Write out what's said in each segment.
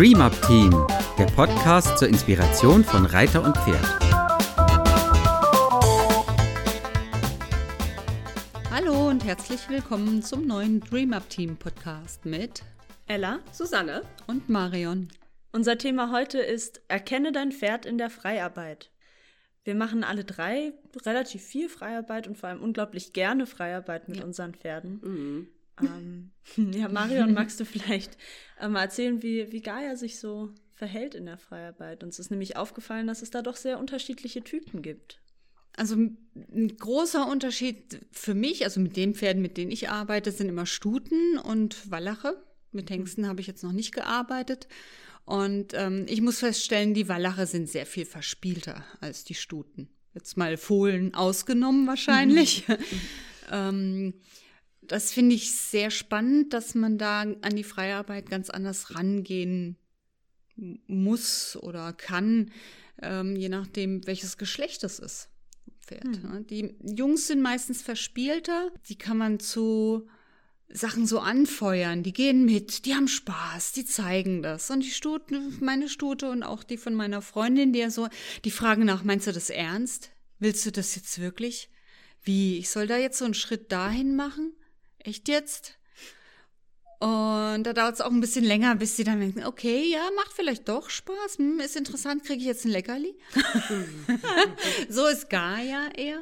Dream Up Team, der Podcast zur Inspiration von Reiter und Pferd. Hallo und herzlich willkommen zum neuen Dream Up Team Podcast mit Ella, Susanne und Marion. Unser Thema heute ist Erkenne dein Pferd in der Freiarbeit. Wir machen alle drei relativ viel Freiarbeit und vor allem unglaublich gerne Freiarbeit mit ja. unseren Pferden. Mhm. Ähm, ja, Marion, magst du vielleicht äh, mal erzählen, wie, wie Gaia sich so verhält in der Freiarbeit? Uns ist nämlich aufgefallen, dass es da doch sehr unterschiedliche Typen gibt. Also ein großer Unterschied für mich, also mit den Pferden, mit denen ich arbeite, sind immer Stuten und Wallache. Mit mhm. Hengsten habe ich jetzt noch nicht gearbeitet. Und ähm, ich muss feststellen, die Wallache sind sehr viel verspielter als die Stuten. Jetzt mal Fohlen ausgenommen wahrscheinlich. Mhm. ähm, das finde ich sehr spannend, dass man da an die Freiarbeit ganz anders rangehen muss oder kann, ähm, je nachdem, welches Geschlecht es ist. Pferd. Mhm. Die Jungs sind meistens verspielter, die kann man zu Sachen so anfeuern, die gehen mit, die haben Spaß, die zeigen das. Und die Stute, meine Stute und auch die von meiner Freundin, die ja so, die fragen nach, meinst du das ernst? Willst du das jetzt wirklich? Wie, ich soll da jetzt so einen Schritt dahin machen? Echt jetzt? Und da dauert es auch ein bisschen länger, bis sie dann denken, okay, ja, macht vielleicht doch Spaß, hm, ist interessant, kriege ich jetzt ein Leckerli? so ist Gaia eher.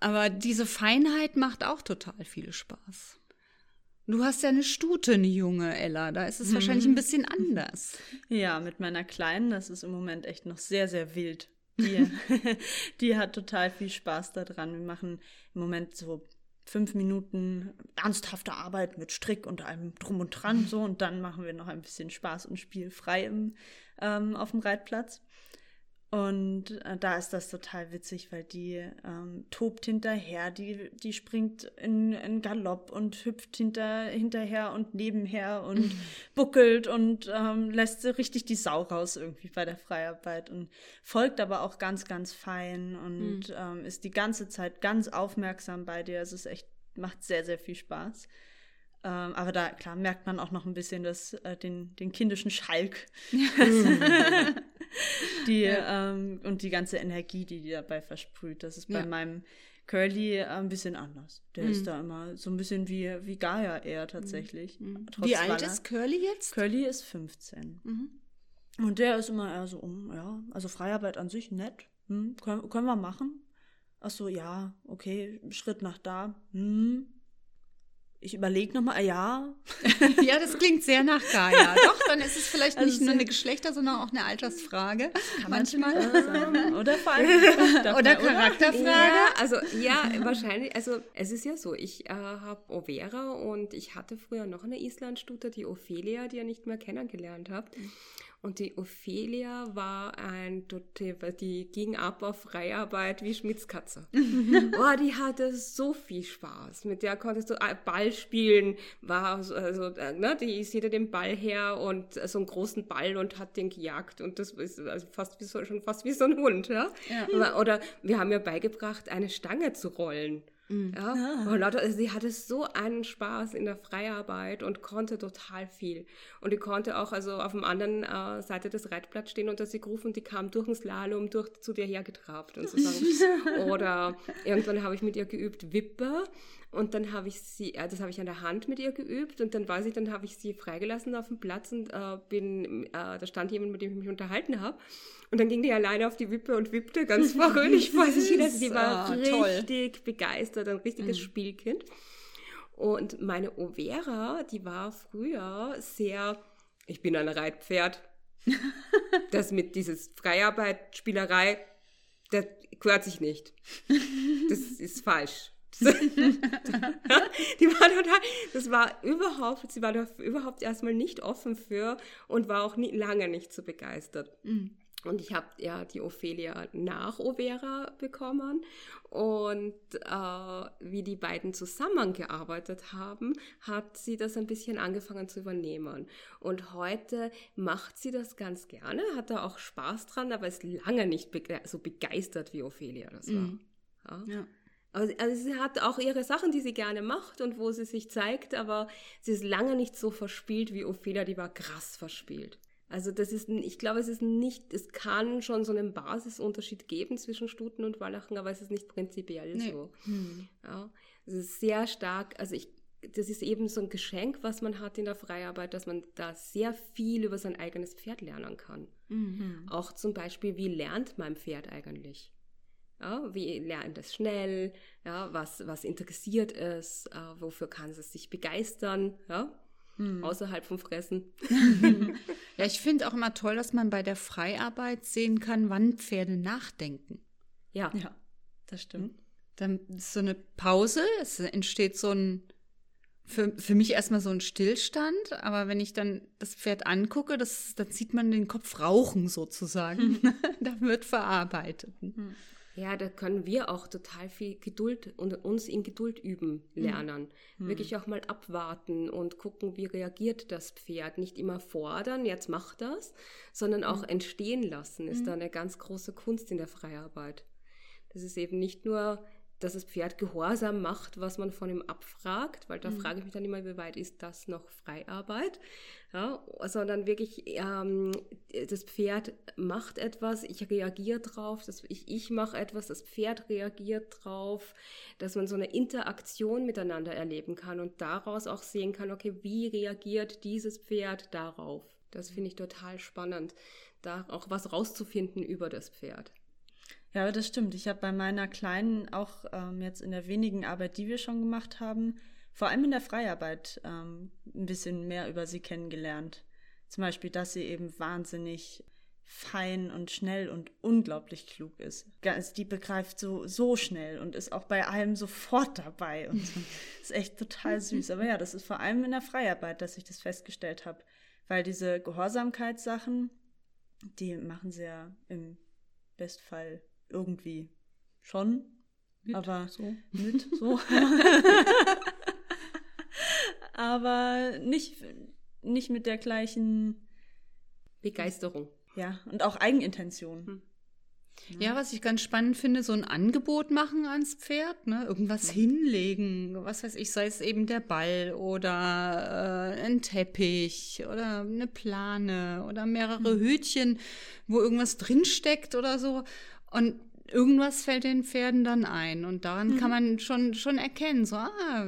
Aber diese Feinheit macht auch total viel Spaß. Du hast ja eine Stute, eine junge Ella. Da ist es mhm. wahrscheinlich ein bisschen anders. Ja, mit meiner Kleinen, das ist im Moment echt noch sehr, sehr wild. Die, die hat total viel Spaß daran. Wir machen im Moment so fünf Minuten ernsthafte Arbeit mit Strick und allem drum und dran so und dann machen wir noch ein bisschen Spaß und Spiel frei im, ähm, auf dem Reitplatz. Und äh, da ist das total witzig, weil die ähm, tobt hinterher, die, die springt in, in Galopp und hüpft hinter, hinterher und nebenher und buckelt und ähm, lässt richtig die Sau raus irgendwie bei der Freiarbeit und folgt aber auch ganz, ganz fein und mhm. ähm, ist die ganze Zeit ganz aufmerksam bei dir. Es ist echt, macht sehr, sehr viel Spaß. Ähm, aber da, klar, merkt man auch noch ein bisschen das, äh, den, den kindischen Schalk. die, ja. ähm, und die ganze Energie, die die dabei versprüht. Das ist bei ja. meinem Curly äh, ein bisschen anders. Der mhm. ist da immer so ein bisschen wie, wie Gaia eher tatsächlich. Mhm. Wie alt ist Curly jetzt? Curly ist 15. Mhm. Und der ist immer eher so um, ja, also Freiarbeit an sich nett. Hm, können, können wir machen? Ach so, ja, okay, Schritt nach da. Hm, ich überlege nochmal, ja. ja, das klingt sehr nach Gaia. Doch, dann ist es vielleicht also nicht nur eine Geschlechter, sondern auch eine Altersfrage. Kann manchmal. Oder vor allem. oder Charakterfrage. Ja, also ja, wahrscheinlich. Also es ist ja so, ich äh, habe Overa und ich hatte früher noch eine Islandstute, die Ophelia, die ihr nicht mehr kennengelernt habt. Und die Ophelia war ein, die ging ab auf Freiarbeit wie Schmitzkatze. oh, die hatte so viel Spaß. Mit der konntest du äh, Ball spielen, war also, äh, ne, die ist hinter dem Ball her und so einen großen Ball und hat den gejagt und das ist also fast wie so, schon fast wie so ein Hund, ja? ja. Oder wir haben ja beigebracht, eine Stange zu rollen. Mhm. Ja, ah. und also sie hatte so einen Spaß in der Freiarbeit und konnte total viel. Und die konnte auch also auf dem anderen äh, Seite des Reitblatts stehen und sie gerufen, die kam durch den Slalom durch zu dir hergetrabt und so Oder irgendwann habe ich mit ihr geübt Wippe und dann habe ich sie, äh, das habe ich an der Hand mit ihr geübt und dann weiß ich, dann habe ich sie freigelassen auf dem Platz und äh, bin, äh, da stand jemand, mit dem ich mich unterhalten habe und dann ging die alleine auf die Wippe und wippte ganz fröhlich vor sich hin. Also sie war oh, richtig toll. begeistert, ein richtiges mhm. Spielkind. Und meine Overa, die war früher sehr, ich bin ein Reitpferd. das mit dieses Freiarbeit, Spielerei, das gehört sich nicht. Das ist falsch. die war total, das war überhaupt, sie war überhaupt erstmal nicht offen für und war auch nie, lange nicht so begeistert. Mhm. Und ich habe ja die Ophelia nach Overa bekommen. Und äh, wie die beiden zusammengearbeitet haben, hat sie das ein bisschen angefangen zu übernehmen. Und heute macht sie das ganz gerne, hat da auch Spaß dran, aber ist lange nicht bege so begeistert, wie Ophelia das war. Mhm. Ja. ja. Also, also sie hat auch ihre Sachen, die sie gerne macht und wo sie sich zeigt, aber sie ist lange nicht so verspielt wie Ophelia, die war krass verspielt. Also das ist, ich glaube, es ist nicht, es kann schon so einen Basisunterschied geben zwischen Stuten und Wallachen, aber es ist nicht prinzipiell nee. so. Hm. Ja, es ist sehr stark, also ich, das ist eben so ein Geschenk, was man hat in der Freiarbeit, dass man da sehr viel über sein eigenes Pferd lernen kann. Mhm. Auch zum Beispiel, wie lernt mein Pferd eigentlich? Ja, wie lernt es schnell? Ja, was, was interessiert es? Äh, wofür kann es sich begeistern? Ja? Hm. Außerhalb vom Fressen. ja, ich finde auch immer toll, dass man bei der Freiarbeit sehen kann, wann Pferde nachdenken. Ja. Ja, das stimmt. Hm. Dann ist so eine Pause, es entsteht so ein, für, für mich erstmal so ein Stillstand, aber wenn ich dann das Pferd angucke, das, dann sieht man den Kopf rauchen sozusagen. da wird verarbeitet. Hm. Ja, da können wir auch total viel Geduld und uns in Geduld üben lernen. Mhm. Wirklich auch mal abwarten und gucken, wie reagiert das Pferd. Nicht immer fordern, jetzt mach das, sondern auch mhm. entstehen lassen, ist mhm. da eine ganz große Kunst in der Freiarbeit. Das ist eben nicht nur dass das Pferd Gehorsam macht, was man von ihm abfragt, weil da mhm. frage ich mich dann immer, wie weit ist das noch Freiarbeit, ja, sondern wirklich ähm, das Pferd macht etwas, ich reagiere drauf, das, ich, ich mache etwas, das Pferd reagiert drauf, dass man so eine Interaktion miteinander erleben kann und daraus auch sehen kann, okay, wie reagiert dieses Pferd darauf? Das finde ich total spannend, da auch was rauszufinden über das Pferd. Ja, das stimmt. Ich habe bei meiner Kleinen auch ähm, jetzt in der wenigen Arbeit, die wir schon gemacht haben, vor allem in der Freiarbeit ähm, ein bisschen mehr über sie kennengelernt. Zum Beispiel, dass sie eben wahnsinnig fein und schnell und unglaublich klug ist. Die begreift so, so schnell und ist auch bei allem sofort dabei und so. ist echt total süß. Aber ja, das ist vor allem in der Freiarbeit, dass ich das festgestellt habe, weil diese Gehorsamkeitssachen, die machen sie ja im Bestfall irgendwie schon. Mit, aber so. mit so. aber nicht, nicht mit der gleichen Begeisterung. Ja, und auch Eigenintention. Hm. Ja, was ich ganz spannend finde, so ein Angebot machen ans Pferd, ne? irgendwas mhm. hinlegen, was weiß ich, sei es eben der Ball oder äh, ein Teppich oder eine Plane oder mehrere mhm. Hütchen, wo irgendwas drinsteckt oder so. Und irgendwas fällt den Pferden dann ein. Und daran mhm. kann man schon, schon erkennen, so, ah,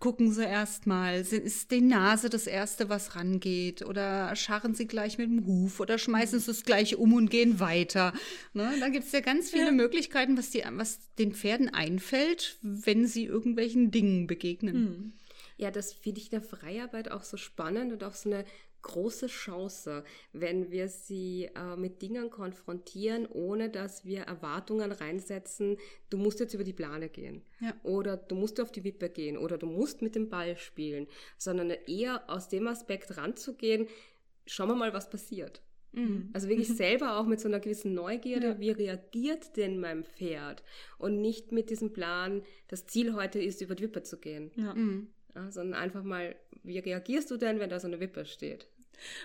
gucken sie erstmal, ist die Nase das Erste, was rangeht? Oder scharren sie gleich mit dem Huf oder schmeißen sie es gleich um und gehen weiter. Ne? Da gibt es ja ganz viele ja. Möglichkeiten, was, die, was den Pferden einfällt, wenn sie irgendwelchen Dingen begegnen. Mhm. Ja, das finde ich in der Freiarbeit auch so spannend und auch so eine große Chance, wenn wir sie äh, mit Dingen konfrontieren, ohne dass wir Erwartungen reinsetzen, du musst jetzt über die Plane gehen ja. oder du musst auf die Wippe gehen oder du musst mit dem Ball spielen, sondern eher aus dem Aspekt ranzugehen, schauen wir mal, was passiert. Mhm. Also wirklich selber auch mit so einer gewissen Neugierde, ja. wie reagiert denn mein Pferd? Und nicht mit diesem Plan, das Ziel heute ist, über die Wippe zu gehen. Ja. Mhm ja, sondern einfach mal, wie reagierst du denn, wenn da so eine Wippe steht?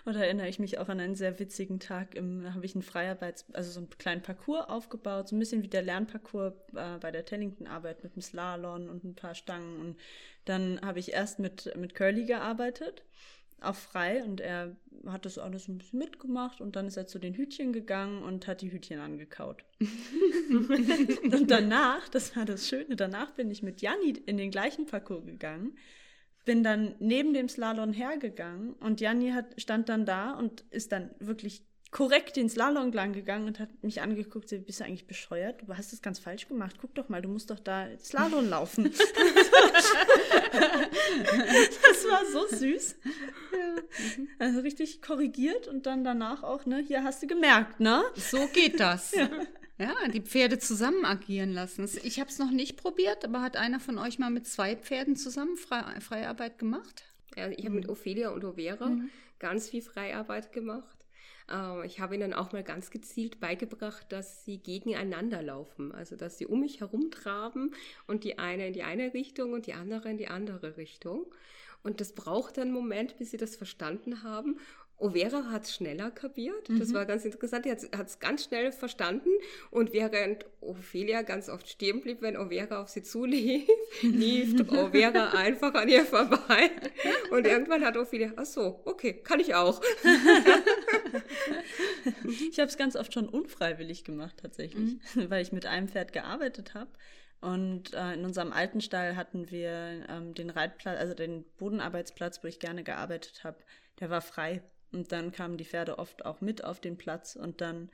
Oder erinnere ich mich auch an einen sehr witzigen Tag, im, da habe ich einen Freiarbeits-, also so einen kleinen Parcours aufgebaut, so ein bisschen wie der Lernparcours äh, bei der Tellington-Arbeit mit dem Slalom und ein paar Stangen. Und dann habe ich erst mit, mit Curly gearbeitet, auch frei, und er hat das alles ein bisschen mitgemacht und dann ist er zu den Hütchen gegangen und hat die Hütchen angekaut. und danach, das war das Schöne, danach bin ich mit Janni in den gleichen Parcours gegangen bin dann neben dem Slalom hergegangen und Janni hat, stand dann da und ist dann wirklich korrekt den Slalom lang gegangen und hat mich angeguckt, so, bist du eigentlich bescheuert? Du hast das ganz falsch gemacht. Guck doch mal, du musst doch da Slalom laufen. das war so süß. Ja. Also richtig korrigiert und dann danach auch, ne, hier hast du gemerkt, ne? So geht das. Ja. Ja, die Pferde zusammen agieren lassen. Ich habe es noch nicht probiert, aber hat einer von euch mal mit zwei Pferden zusammen Fre Freiarbeit gemacht? Ja, ich habe mhm. mit Ophelia und Overa mhm. ganz viel Freiarbeit gemacht. Ähm, ich habe ihnen auch mal ganz gezielt beigebracht, dass sie gegeneinander laufen. Also, dass sie um mich herum traben und die eine in die eine Richtung und die andere in die andere Richtung. Und das braucht einen Moment, bis sie das verstanden haben. Overa hat es schneller kapiert. Das mhm. war ganz interessant. Die hat es ganz schnell verstanden. Und während Ophelia ganz oft stehen blieb, wenn Overa auf sie zulief, lief Overa einfach an ihr vorbei. Und irgendwann hat Ophelia, ach so, okay, kann ich auch. ich habe es ganz oft schon unfreiwillig gemacht, tatsächlich, mhm. weil ich mit einem Pferd gearbeitet habe. Und äh, in unserem alten Stall hatten wir ähm, den Reitplatz, also den Bodenarbeitsplatz, wo ich gerne gearbeitet habe, der war frei. Und dann kamen die Pferde oft auch mit auf den Platz und dann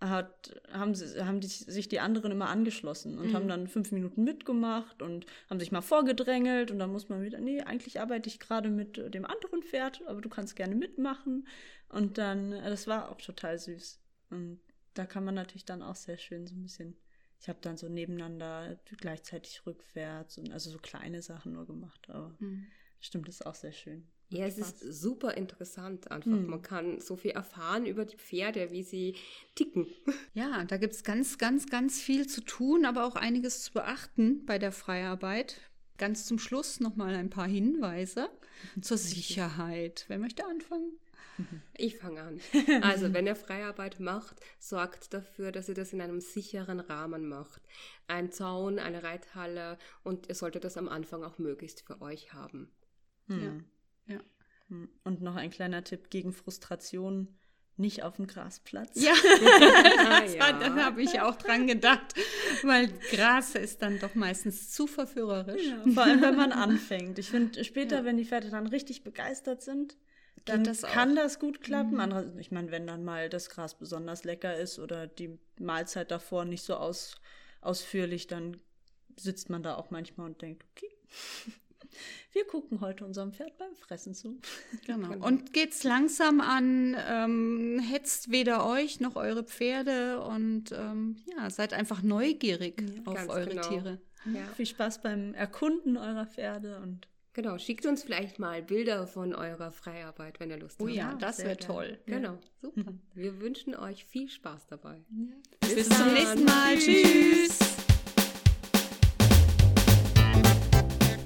hat, haben, sie, haben die, sich die anderen immer angeschlossen und mhm. haben dann fünf Minuten mitgemacht und haben sich mal vorgedrängelt und dann muss man wieder, nee, eigentlich arbeite ich gerade mit dem anderen Pferd, aber du kannst gerne mitmachen. Und dann, äh, das war auch total süß. Und da kann man natürlich dann auch sehr schön so ein bisschen, ich habe dann so nebeneinander gleichzeitig rückwärts und also so kleine Sachen nur gemacht, aber mhm. Stimmt, das ist auch sehr schön. Ja, es ist super interessant einfach. Hm. Man kann so viel erfahren über die Pferde, wie sie ticken. Ja, da gibt es ganz, ganz, ganz viel zu tun, aber auch einiges zu beachten bei der Freiarbeit. Ganz zum Schluss nochmal ein paar Hinweise zur Sicherheit. Wer möchte anfangen? Ich fange an. Also, wenn ihr Freiarbeit macht, sorgt dafür, dass ihr das in einem sicheren Rahmen macht. Ein Zaun, eine Reithalle und ihr solltet das am Anfang auch möglichst für euch haben. Hm. Ja. Ja. Hm. Und noch ein kleiner Tipp gegen Frustration. Nicht auf dem Grasplatz. Ja, ah, ja. da habe ich auch dran gedacht, weil Gras ist dann doch meistens zu verführerisch. Ja, vor allem, wenn man anfängt. Ich finde, später, ja. wenn die Pferde dann richtig begeistert sind, dann das kann das gut klappen. Mhm. Andere, ich meine, wenn dann mal das Gras besonders lecker ist oder die Mahlzeit davor nicht so aus, ausführlich, dann sitzt man da auch manchmal und denkt, okay, wir gucken heute unserem Pferd beim Fressen zu. Genau. genau. Und geht's langsam an, ähm, hetzt weder euch noch eure Pferde und ähm, ja, seid einfach neugierig ja, auf eure genau. Tiere. Ja. Viel Spaß beim Erkunden eurer Pferde und Genau, schickt uns vielleicht mal Bilder von eurer Freiarbeit, wenn ihr Lust oh habt. Oh ja, das wäre toll. Genau, super. Wir wünschen euch viel Spaß dabei. Ja. Bis, Bis zum nächsten Mal. Tschüss.